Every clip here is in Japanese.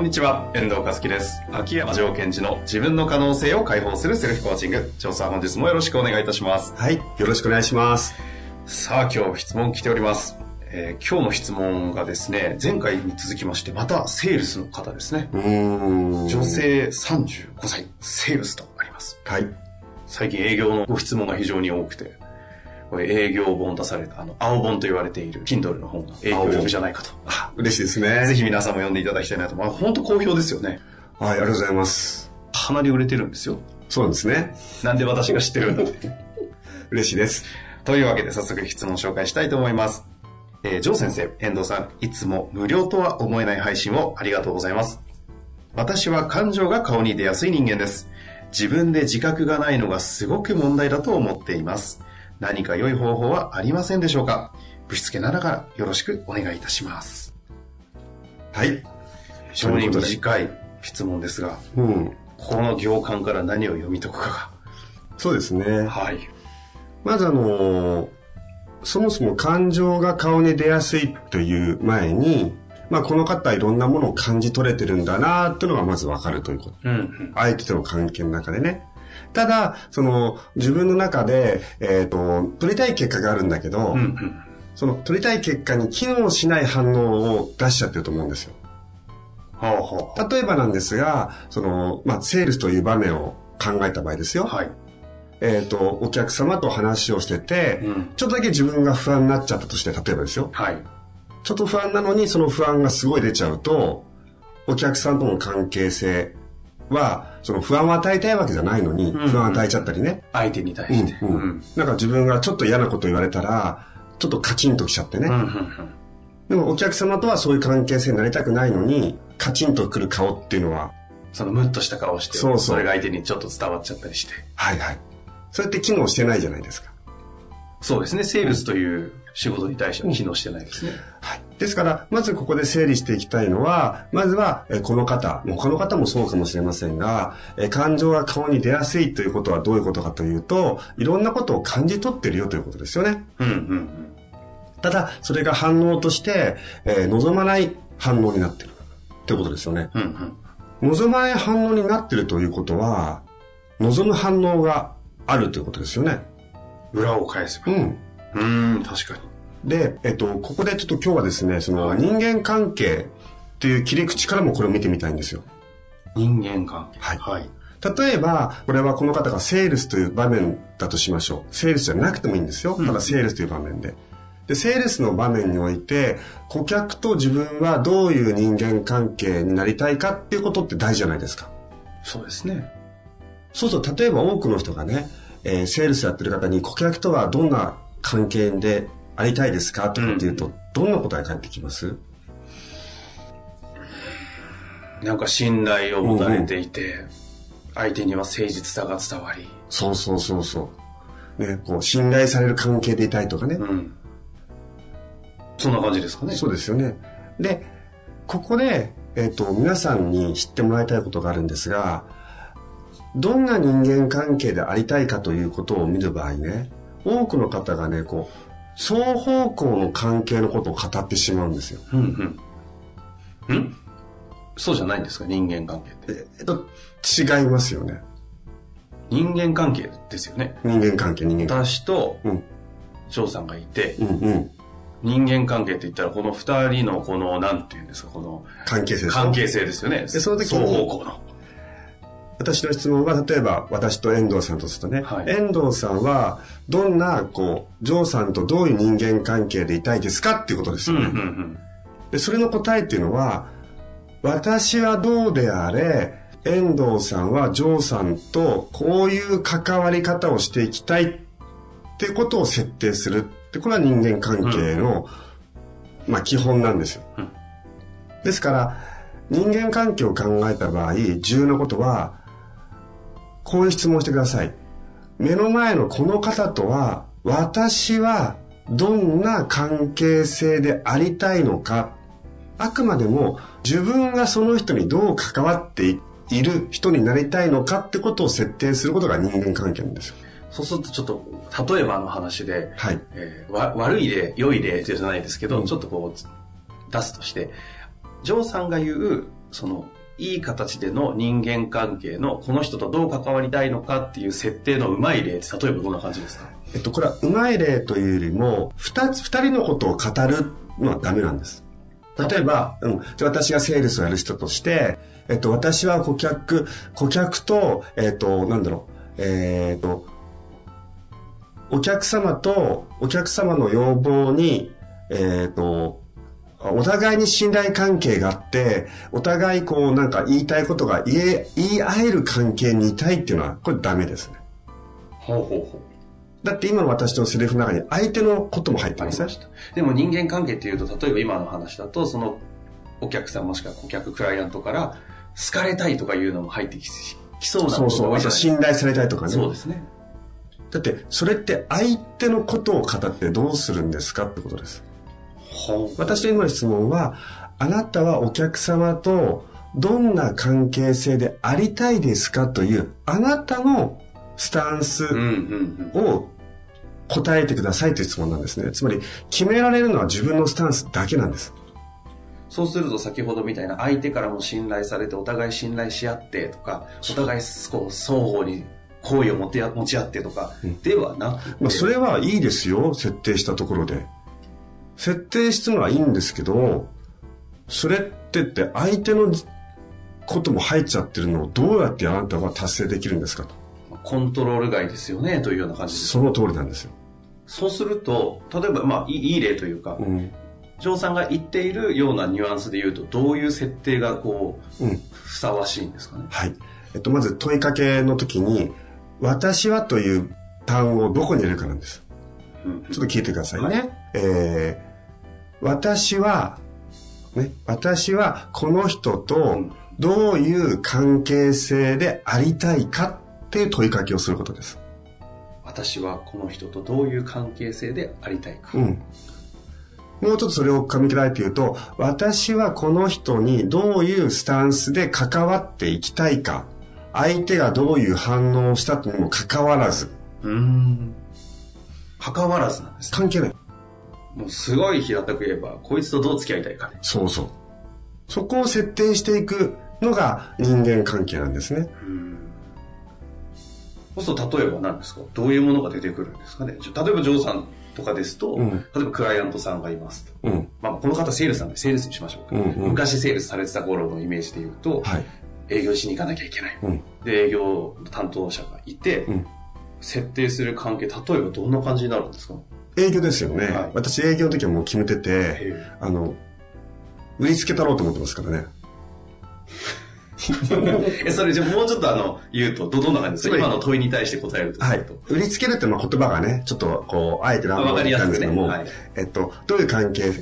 んにちは、遠藤和樹です。秋山城賢治の自分の可能性を解放するセルフコーチング。調査本日もよろしくお願いいたします。はい。よろしくお願いします。さあ、今日質問来ております。えー今日の質問がですね、前回に続きまして、またセールスの方ですね。女。性35歳、セールスとあります。はい。最近営業のご質問が非常に多くて、これ営業本出された、あの、青本と言われている Kindle の本が営業力じゃないかと。あ、嬉しいですね。ぜひ皆さんも読んでいただきたいなと。まあ、本当好評ですよね。はい、ありがとうございます。かなり売れてるんですよ。そうですね。なんで私が知ってるんだって。嬉しいです。というわけで早速質問を紹介したいと思います。えー、ジョー先生、遠藤さん、いつも無料とは思えない配信をありがとうございます。私は感情が顔に出やすい人間です。自分で自覚がないのがすごく問題だと思っています。何か良い方法はありませんでしょうか？ぶしつけながらよろしくお願いいたします。はい。非常に短い質問ですが、うん。この行間から何を読み解くかそうですねが。。はい。まずあのーそもそも感情が顔に出やすいという前に、まあこの方はいろんなものを感じ取れてるんだなっていうのがまずわかるということ。うん、うん。相手との関係の中でね。ただ、その、自分の中で、えっ、と、取りたい結果があるんだけど、うん、うん。その取りたい結果に機能しない反応を出しちゃってると思うんですよ。ほうほうほ例えばなんですが、その、まあ、セールスという場面を考えた場合ですよ。う。はい。えっ、と、お客様と話をしてて、うんちょっとだけ自分が不安になっちゃったとして、例えばですよ。はい。ちょっと不安なのに、その不安がすごい出ちゃうと、お客さんとの関係性は、その不安を与えたいわけじゃないのに、ん不安を与えちゃったりね。相手に対うんして。うんうんなんか自分がちょっと嫌なこと言われたら、ちょっとカチンときちゃってね。うんうんでもお客様とはそういう関係性になりたくないのに、カチンとくる顔っていうのは、そのムッとした顔をして、そうそうれが相手にちょっと伝わっちゃったりして。はいはい。それって機能してないじゃないですか。そうですね、セールスという仕事に対しては機能してないですね。はい。ですから、まずここで整理していきたいのは、まずは、えこの方、他の方もそうかもしれませんが、え感情が顔に出やすいということはどういうことかというと、いろんなことを感じ取ってるよということですよね。うんうんただ、それが反応として、えー望まない反応になってる。ということですよね。うん。うんうん。望まない反応になってるということは、望む反応があるということですよね。裏を返せば。うん。うーん、確かに。で、えっと、ここでちょっと今日はですね、その人間関係っていう切り口からもこれを見てみたいんですよ。人間関係。はいはい。例えば、これはこの方がセールスという場面だとしましょう。セールスじゃなくてもいいんですよ。ただセールスという場面で。で、セールスの場面において、顧客と自分はどういう人間関係になりたいかっていうことって大事じゃないですか。そうですね。そうすると、例えば多くの人がね、えーセールスやってる方に顧客とはどんな関係でありたいですか？とかっていうと、どんな答え返ってきます？なんか信頼を持たれていて、相手には誠実さが伝わり。そうそうそうそう。ね、こう、信頼される関係でいたいとかね。うん。そんな感じですかね。そうですよね。で、ここで、えっ、と、皆さんに知ってもらいたいことがあるんですが、どんな人間関係でありたいかということを見る場合ね、多くの方がね、こう、双方向の関係のことを語ってしまうんですよ。うんうん。ん？そうじゃないんですか？人間関係って。えっと、違いますよね。人間関係ですよね。人間関係、人間関私と係。うん、翔さんがいて、うん、うん。人間関係って言ったらこの二人のこの、なんていうんですか、この関係性です関係性ですよね。その時に双方向の。私の質問は、例えば私と遠藤さんとするとね、はい遠藤さんは、どんな、こう、ジョーさんとどういう人間関係でいたいですかっていうことですうんよね。うんうん。で、それの答えっていうのは、私はどうであれ、遠藤さんはジョーさんとこういう関わり方をしていきたいってことを設定するって、これは人間関係の、まあ基本なんですよ。うんですから、人間関係を考えた場合、重要なことは、こういう質問をしてください。目の前のこの方とは、私はどんな関係性でありたいのか。あくまでも自分がその人にどう関わっている人になりたいのかってことを設定することが人間関係なんですよ。そうするとちょっと、例えばの話で、はい。えーわ悪い例、良い例じゃないですけど、うんちょっとこう、出すとして、ジョーさんが言う、その、いい形での人間関係の、この人とどう関わりたいのかっていう設定のうまい例って、例えばどんな感じですか？えっと、これはうまい例というよりも、二つ、二人のことを語るのはダメなんです。例えば、うん。じゃ私がセールスをやる人として、えっと、私は顧客、顧客と、えっと、なんだろう、えっと、お客様と、お客様の要望に、えっと、お互いに信頼関係があって、お互いこうなんか言いたいことが言え、言い合える関係にいたいっていうのは、これダメですね。ほうほうほだって今の私のセリフの中に相手のことも入ってますね。でも人間関係っていうと、例えば今の話だと、その、お客さんもしくは顧客、クライアントから、好かれたいとかいうのも入ってききそうなそうそう。あと信頼されたいとかね。そうですね。だって、それって相手のことを語ってどうするんですかってことです。私の今の質問は、あなたはお客様とどんな関係性でありたいですかという、あなたのスタンスうんうんうん。を答えてくださいという質問なんですね。つまり、決められるのは自分のスタンスだけなんです。そうすると先ほどみたいな相手からも信頼されてお互い信頼し合ってとか、お互いこう双方に好意を持て持ち合ってとか、ではなくて、まあ、それはいいですよ、設定したところで。設定するのはいいんですけど、それってって相手のことも入っちゃってるのをどうやってあなたは達成できるんですかと。コントロール外ですよねというような感じです。その通りなんですよ。そうすると、例えば、まあ、いいいい例というか、うん。ジョーさんが言っているようなニュアンスで言うと、どういう設定がこう、うん。ふさわしいんですかね？はい。えっと、まず問いかけの時に、私はという単語をどこに入れるかなんです。うんちょっと聞いてくださいね。はえー、私は、ね、私はこの人とどういう関係性でありたいかっていう問いかけをすることです。私はこの人とどういう関係性でありたいか。うん。もうちょっとそれを噛み砕いて言うと、私はこの人にどういうスタンスで関わっていきたいか、相手がどういう反応をしたとにもかかわらず、うーん。関わらずなんですね。関係ない。もうすごい平たく言えば、こいつとどう付き合いたいかね。そうそう。そこを設定していくのが人間関係なんですね。そうすると例えば何ですか？どういうものが出てくるんですかね？例えばジョーさんとかですと、うん例えばクライアントさんがいますと。うん。まあ、この方セールスなんでセールスにしましょうか。うんうん昔セールスされてた頃のイメージで言うと、はい。営業しに行かなきゃいけない。うん。で、営業担当者がいて、うん設定する関係、例えばどんな感じになるんですか？営業ですよね。はい。私営業の時はもう決めてて、えあの、売りつけたろうと思ってますからね。え、それじゃあもうちょっとあの、言うと、ど、どんな感じですか？今の問いに対して答えるとすはい。売りつけるってまあ言葉がね、ちょっとこう、あえて乱暴わかりやすくね。んですけども、はい。えっと、どういう関係？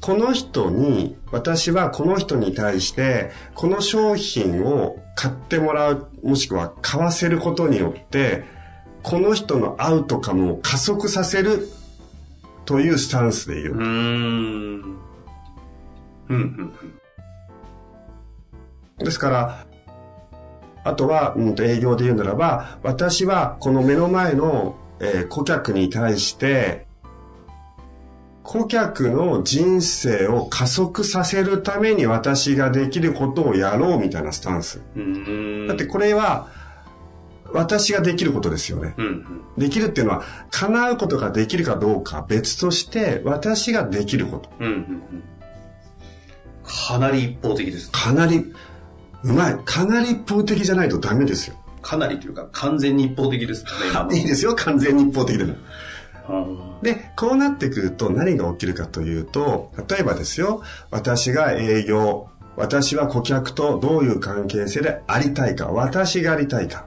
この人に、私はこの人に対して、この商品を買ってもらう、もしくは買わせることによって、この人のアウトカムを加速させるというスタンスで言う。うーん。うん、うん、ですから、あとは、うん、と営業で言うならば、私はこの目の前の、えー顧客に対して、顧客の人生を加速させるために私ができることをやろうみたいなスタンス。だってこれは、私ができることですよね。うん、うん。できるっていうのは、叶うことができるかどうかは別として、私ができること。うん、うん、うん。かなり一方的です。かなり、うまい。かなり一方的じゃないとダメですよ。かなりというか、完全に一方的ですね、いいですよ、完全に一方的でも。うんで、こうなってくると何が起きるかというと、例えばですよ、私が営業私は顧客とどういう関係性でありたいか、私がありたいか。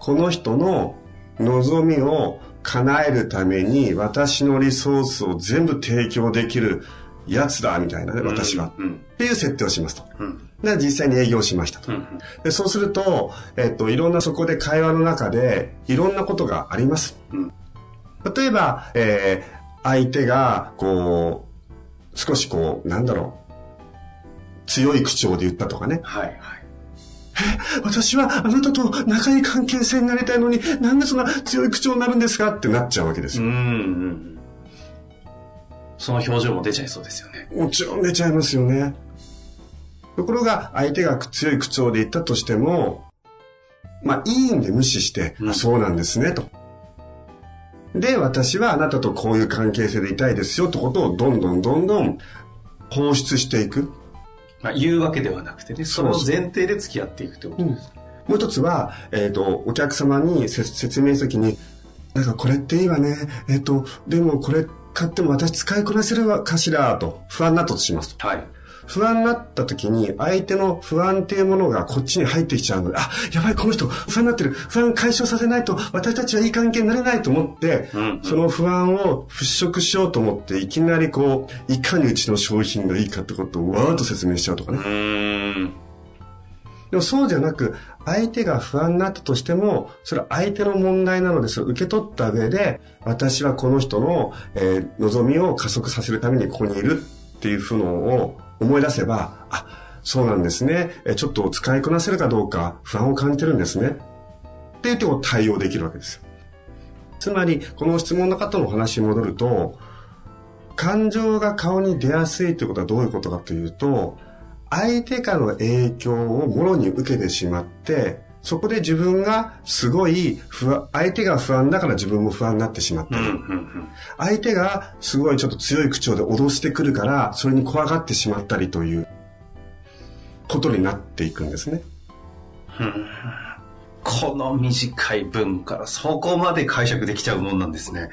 この人の望みを叶えるために私のリソースを全部提供できるやつだ、みたいなね、私は。うんっていう設定をしますと。うんで、実際に営業しましたと。うんでそうすると、えっと、いろんなそこで会話の中で、いろんなことがあります。うん例えば、えー相手が、こう、少しこう、なんだろう、強い口調で言ったとかね。はいはい。私はあなたと仲いい関係性になりたいのに、なんでそんな強い口調になるんですかってなっちゃうわけですよ。うんうん。その表情も出ちゃいそうですよね。もちろん出ちゃいますよね。ところが、相手が強い口調で言ったとしても、まあ、いいんで無視して、うんあそうなんですね、と。で、私はあなたとこういう関係性でいたいですよ、ってことをどんどんどんどん放出していく。まあ、言うわけではなくてね、その前提で付き合っていくってことです。もう一つは、えっ、と、お客様にせ説明するときに、なんかこれっていいわね。えっ、と、でもこれ買っても私使いこなせるわかしら、と不安になったとしますと。はい。不安になった時に、相手の不安っていうものがこっちに入ってきちゃうので、あ、やばい、この人、不安になってる。不安解消させないと、私たちはいい関係になれないと思って、うんうんその不安を払拭しようと思って、いきなりこう、いかにうちの商品がいいかってことをわーっと説明しちゃうとかね。でもそうじゃなく、相手が不安になったとしても、それは相手の問題なので、それを受け取った上で、私はこの人の、えー望みを加速させるためにここにいるっていうのを思い出せば、あ、そうなんですね。ちょっと使いこなせるかどうか不安を感じてるんですね。っていうとこ対応できるわけですよ。つまり、この質問の方のお話に戻ると、感情が顔に出やすいということはどういうことかというと、相手からの影響をもろに受けてしまって、そこで自分がすごい不安、相手が不安だから自分も不安になってしまったり。相手がすごいちょっと強い口調で脅してくるから、それに怖がってしまったりということになっていくんですね。この短い文からそこまで解釈できちゃうもんなんですね。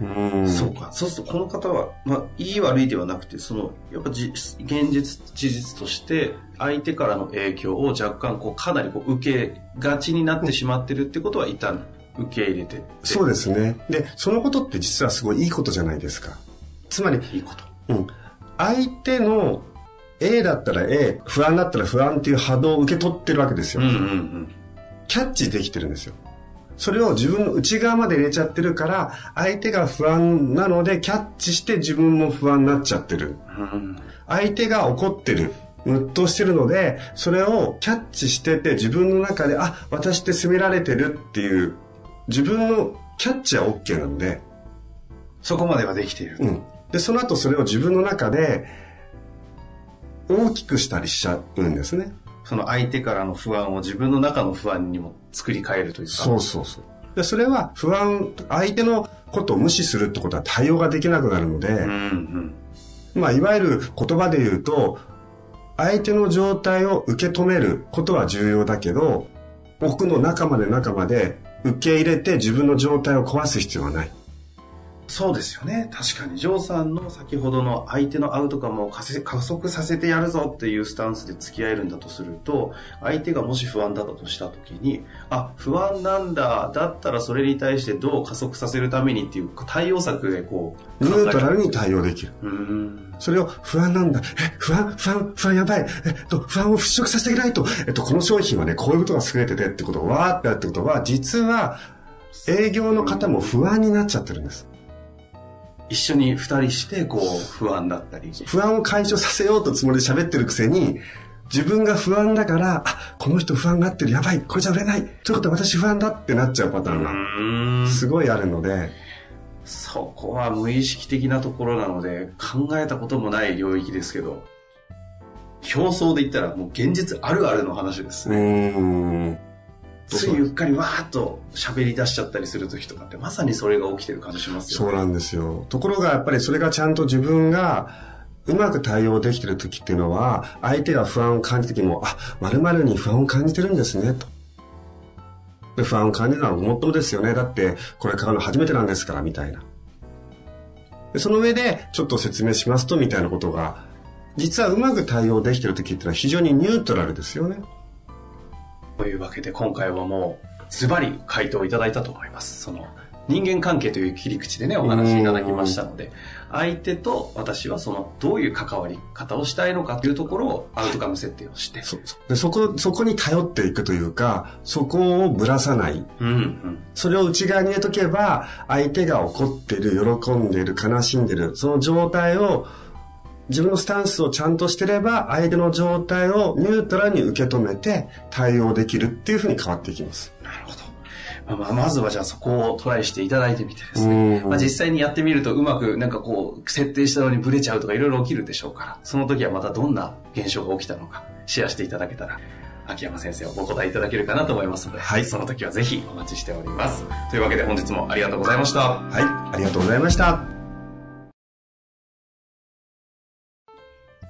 うんそうか。そうするとこの方は、まあ、いい悪いではなくて、その、やっぱじ現実、事実として、相手からの影響を若干、こう、かなりこう、受けがちになってしまってるってことは、一旦受け入れて。そうですね。で、そのことって実はすごいいいことじゃないですか。つまり、いいこと。うん。相手の A だったら A、不安だったら不安っていう波動を受け取ってるわけですよ。うんうんうん。キャッチできてるんですよ。それを自分の内側まで入れちゃってるから、相手が不安なのでキャッチして自分も不安になっちゃってる。うん相手が怒ってる。ムッとしてるので、それをキャッチしてて自分の中で、あ、私って責められてるっていう、自分のキャッチは OK なので、そこまではできている。うん。で、その後それを自分の中で大きくしたりしちゃうんですね。その相手からの不安を自分の中の不安にも作り変えるというか。そうそうそう。で、それは不安、相手のことを無視するってことは対応ができなくなるので、うんうん。まあ、いわゆる言葉で言うと、相手の状態を受け止めることは重要だけど、僕の中まで中まで受け入れて自分の状態を壊す必要はない。そうですよね。確かに、ジョーさんの先ほどの相手のアウトカムを加速させてやるぞっていうスタンスで付き合えるんだとすると、相手がもし不安だったとしたときに、あ、不安なんだ。だったらそれに対してどう加速させるためにっていう対応策でこう、ニュートラルに。に対応できる。うーん。それを不安なんだ。え、不安、不安、不安やばい。えっと、不安を払拭させてあげないと。えっと、この商品はね、こういうことが優れててってことをわーってやるってことは、実は、営業の方も不安になっちゃってるんです。一緒に二人して、こう、不安だったり。不安を解消させようとつもりで喋ってるくせに、自分が不安だから、あ、この人不安があってる、やばい、これじゃ売れない。ということは私不安だってなっちゃうパターンうが。すごいあるので、そこは無意識的なところなので、考えたこともない領域ですけど、表層で言ったらもう現実あるあるの話ですうね。ついうっかりわーっと喋り出しちゃったりする時とかってまさにそれが起きてる感じしますよね。そうなんですよ。ところがやっぱりそれがちゃんと自分がうまく対応できてる時っていうのは、相手が不安を感じた時も、あ、〇〇に不安を感じてるんですね、と。不安を感じるのはごもっともですよね。だって、これ買うの初めてなんですから、みたいな。でその上で、ちょっと説明しますと、みたいなことが実はうまく対応できてる時っていうのは非常にニュートラルですよね。というわけで今回はもうズバリ回答いただいたと思います。その人間関係という切り口でね、お話いただきましたので、相手と私はその、どういう関わり方をしたいのかというところをアウトカム設定をして。そでそこ、そこに頼っていくというか、そこをぶらさない。うんうん、それを内側に入れとけば、相手が怒ってる、喜んでる、悲しんでる、その状態を自分のスタンスをちゃんとしてれば、相手の状態をニュートラルに受け止めて対応できるっていうふうに変わっていきます。なるほど。まあ、まずはじゃあそこをトライしていただいてみてですね。まあ、実際にやってみるとうまくなんかこう、設定したのにブレちゃうとかいろいろ起きるでしょうから、その時はまたどんな現象が起きたのか、シェアしていただけたら、秋山先生はお答えいただけるかなと思いますので、はい、その時はぜひお待ちしております。というわけで本日もありがとうございました。はい、ありがとうございました。